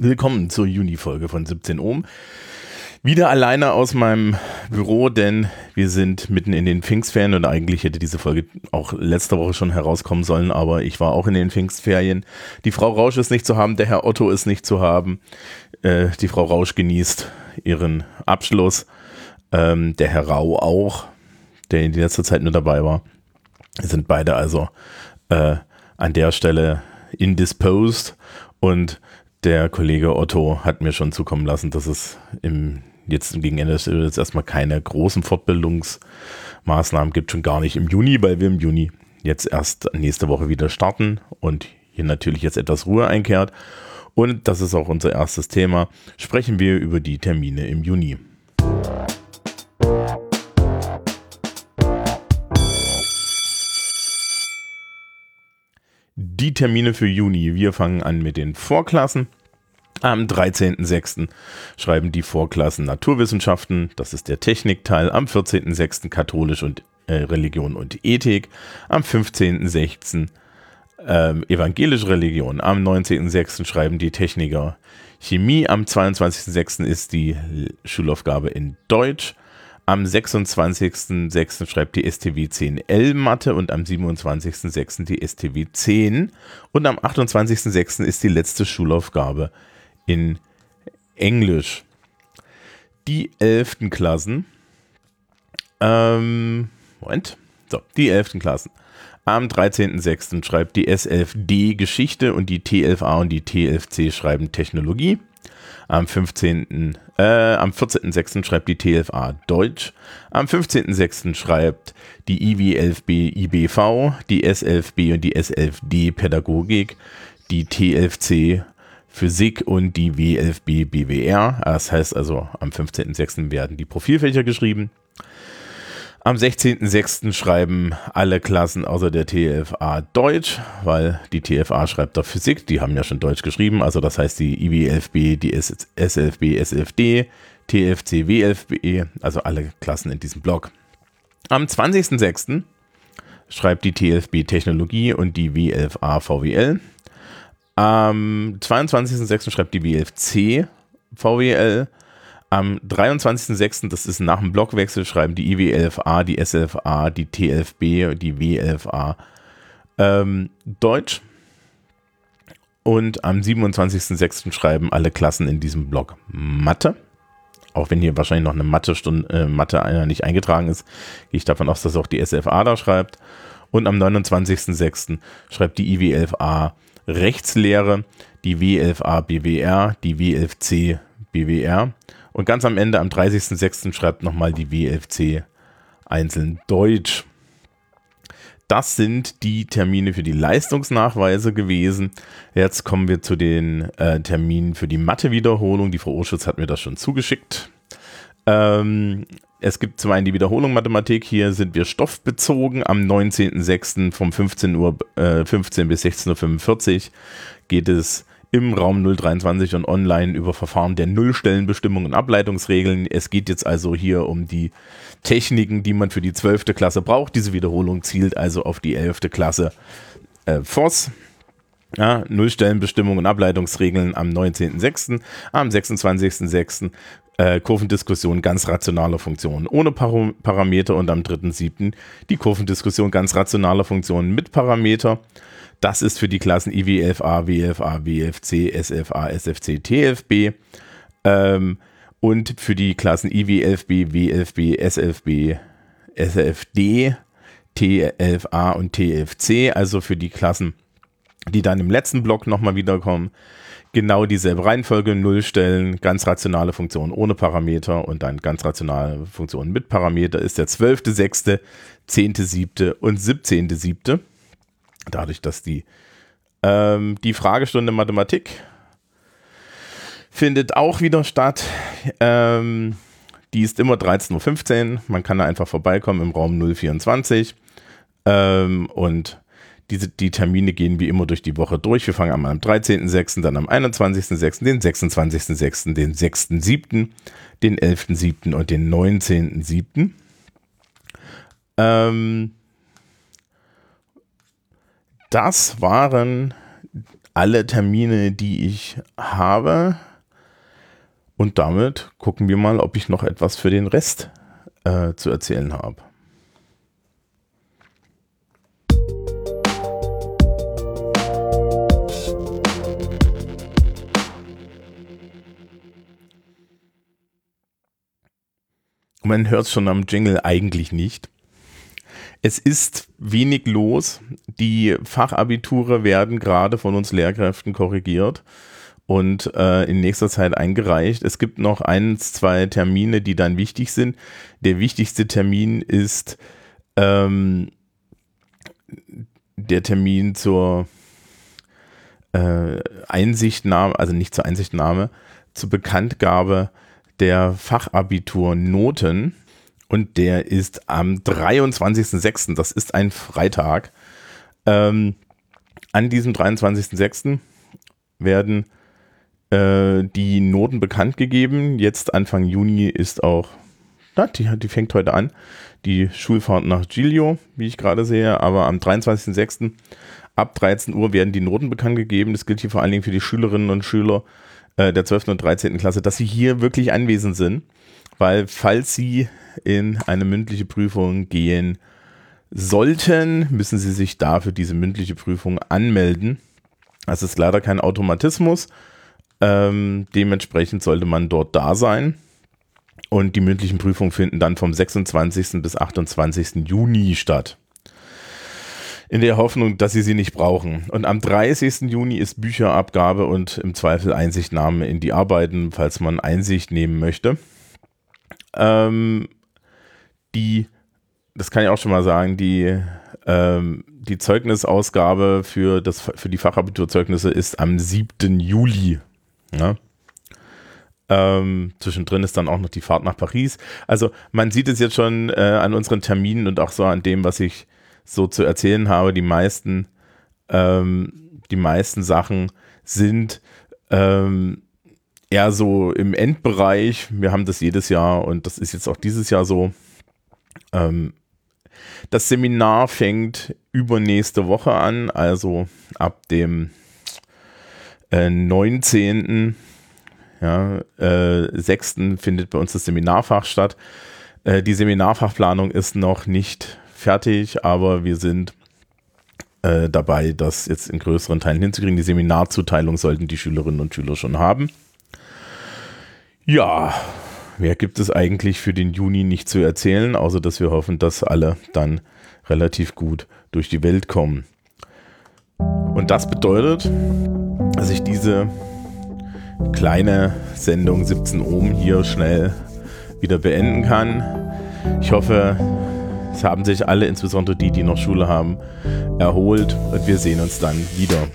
Willkommen zur Juni-Folge von 17 Ohm. Wieder alleine aus meinem Büro, denn wir sind mitten in den Pfingstferien und eigentlich hätte diese Folge auch letzte Woche schon herauskommen sollen, aber ich war auch in den Pfingstferien. Die Frau Rausch ist nicht zu haben, der Herr Otto ist nicht zu haben. Äh, die Frau Rausch genießt ihren Abschluss. Ähm, der Herr Rau auch, der in letzter Zeit nur dabei war. Sind beide also äh, an der Stelle indisposed und der Kollege Otto hat mir schon zukommen lassen, dass es im jetzt gegen Ende des Jahres erstmal keine großen Fortbildungsmaßnahmen gibt, schon gar nicht im Juni, weil wir im Juni jetzt erst nächste Woche wieder starten und hier natürlich jetzt etwas Ruhe einkehrt. Und das ist auch unser erstes Thema. Sprechen wir über die Termine im Juni. Die Termine für Juni. Wir fangen an mit den Vorklassen. Am 13.06. schreiben die Vorklassen Naturwissenschaften, das ist der Technikteil. Am 14.06. Katholisch und äh, Religion und Ethik. Am 15.06. Ähm, evangelische Religion. Am 19.06. schreiben die Techniker Chemie. Am 22.06. ist die Schulaufgabe in Deutsch. Am 26.06. schreibt die STW 10L Mathe und am 27.06. die STW 10. Und am 28.06. ist die letzte Schulaufgabe in Englisch. Die 11. Klassen. Ähm, Moment. So, die 11. Klassen. Am 13.06. schreibt die S11D Geschichte und die T11A und die T11C schreiben Technologie. Am 15. Äh, am 14.06. schreibt die T11A Deutsch. Am 15.06. schreibt die IW11B IBV, die S11B und die S11D Pädagogik, die T11C Physik und die W11B BWR. Das heißt also, am 15.06. werden die Profilfächer geschrieben. Am 16.06. schreiben alle Klassen außer der TFA Deutsch, weil die TFA schreibt da Physik, die haben ja schon Deutsch geschrieben, also das heißt die IW11B, die SLFB, SLFD, TFC, W11B, also alle Klassen in diesem Block. Am 20.06. schreibt die TFB Technologie und die W11A VWL. Am 22.06. schreibt die W11C VWL. Am 23.06., das ist nach dem Blockwechsel, schreiben die IW11A, die S11A, die T11B, die W11A ähm, Deutsch. Und am 27.06. schreiben alle Klassen in diesem Block Mathe. Auch wenn hier wahrscheinlich noch eine Mathe-Stunde, äh, Mathe einer nicht eingetragen ist, gehe ich davon aus, dass auch die SFA da schreibt. Und am 29.06. schreibt die IW11A Rechtslehre, die W11A BWR, die W11C BWR und ganz am Ende, am 30.06. schreibt nochmal die WFC einzeln Deutsch. Das sind die Termine für die Leistungsnachweise gewesen. Jetzt kommen wir zu den äh, Terminen für die Mathe-Wiederholung. Die Frau Urschutz hat mir das schon zugeschickt. Ähm, es gibt zum einen die Wiederholung Mathematik. Hier sind wir stoffbezogen. Am 19.06. vom 15 Uhr äh, 15 bis 16.45 Uhr geht es im Raum 023 und online über Verfahren der Nullstellenbestimmung und Ableitungsregeln. Es geht jetzt also hier um die Techniken, die man für die 12. Klasse braucht. Diese Wiederholung zielt also auf die 11. Klasse äh, FOS. Ja, Nullstellenbestimmung und Ableitungsregeln am 19.06., am 26.06. Äh, Kurvendiskussion ganz rationaler Funktionen ohne Par Parameter und am 3.07. die Kurvendiskussion ganz rationaler Funktionen mit Parameter. Das ist für die Klassen IW11A, WFA, WFC, SFA, SFC, TFB. Ähm, und für die Klassen IW11B, W11B, S11B, SFD, T11A und TFC, also für die Klassen, die dann im letzten Block nochmal wiederkommen. Genau dieselbe Reihenfolge, Nullstellen, ganz rationale Funktionen ohne Parameter und dann ganz rationale Funktionen mit Parameter ist der 12.6., 10.7. und 17.7 dadurch, dass die, ähm, die Fragestunde Mathematik findet auch wieder statt. Ähm, die ist immer 13.15 Uhr. Man kann da einfach vorbeikommen im Raum 024. Ähm, und diese, die Termine gehen wie immer durch die Woche durch. Wir fangen am 13.06., dann am 21.06., den 26.06., den 6.07., den 11.07. und den 19.07. Ähm, das waren alle Termine, die ich habe. Und damit gucken wir mal, ob ich noch etwas für den Rest äh, zu erzählen habe. Man hört es schon am Jingle eigentlich nicht. Es ist wenig los. Die Fachabiture werden gerade von uns Lehrkräften korrigiert und äh, in nächster Zeit eingereicht. Es gibt noch ein, zwei Termine, die dann wichtig sind. Der wichtigste Termin ist ähm, der Termin zur äh, Einsichtnahme, also nicht zur Einsichtnahme, zur Bekanntgabe der Fachabiturnoten und der ist am 23.06., das ist ein Freitag. Ähm, an diesem 23.06. werden äh, die Noten bekannt gegeben. Jetzt Anfang Juni ist auch, na, die, die fängt heute an, die Schulfahrt nach Giglio, wie ich gerade sehe, aber am 23.06. ab 13 Uhr werden die Noten bekannt gegeben. Das gilt hier vor allen Dingen für die Schülerinnen und Schüler äh, der 12. und 13. Klasse, dass sie hier wirklich anwesend sind, weil falls sie in eine mündliche Prüfung gehen sollten, müssen sie sich dafür diese mündliche Prüfung anmelden. Das ist leider kein Automatismus. Ähm, dementsprechend sollte man dort da sein. Und die mündlichen Prüfungen finden dann vom 26. bis 28. Juni statt. In der Hoffnung, dass sie sie nicht brauchen. Und am 30. Juni ist Bücherabgabe und im Zweifel Einsichtnahme in die Arbeiten, falls man Einsicht nehmen möchte. Ähm, die, das kann ich auch schon mal sagen, die, ähm, die Zeugnisausgabe für, das, für die Fachabiturzeugnisse ist am 7. Juli. Ja? Ähm, zwischendrin ist dann auch noch die Fahrt nach Paris. Also man sieht es jetzt schon äh, an unseren Terminen und auch so an dem, was ich so zu erzählen habe. Die meisten, ähm, die meisten Sachen sind ähm, eher so im Endbereich. Wir haben das jedes Jahr und das ist jetzt auch dieses Jahr so. Ähm, das Seminar fängt übernächste Woche an, also ab dem äh, 19. Ja, äh, 6. findet bei uns das Seminarfach statt. Äh, die Seminarfachplanung ist noch nicht fertig, aber wir sind äh, dabei, das jetzt in größeren Teilen hinzukriegen. Die Seminarzuteilung sollten die Schülerinnen und Schüler schon haben. Ja, mehr gibt es eigentlich für den Juni nicht zu erzählen, außer dass wir hoffen, dass alle dann relativ gut durch die Welt kommen. Und das bedeutet, dass ich diese kleine Sendung 17 Ohm hier schnell wieder beenden kann. Ich hoffe, es haben sich alle, insbesondere die, die noch Schule haben, erholt und wir sehen uns dann wieder.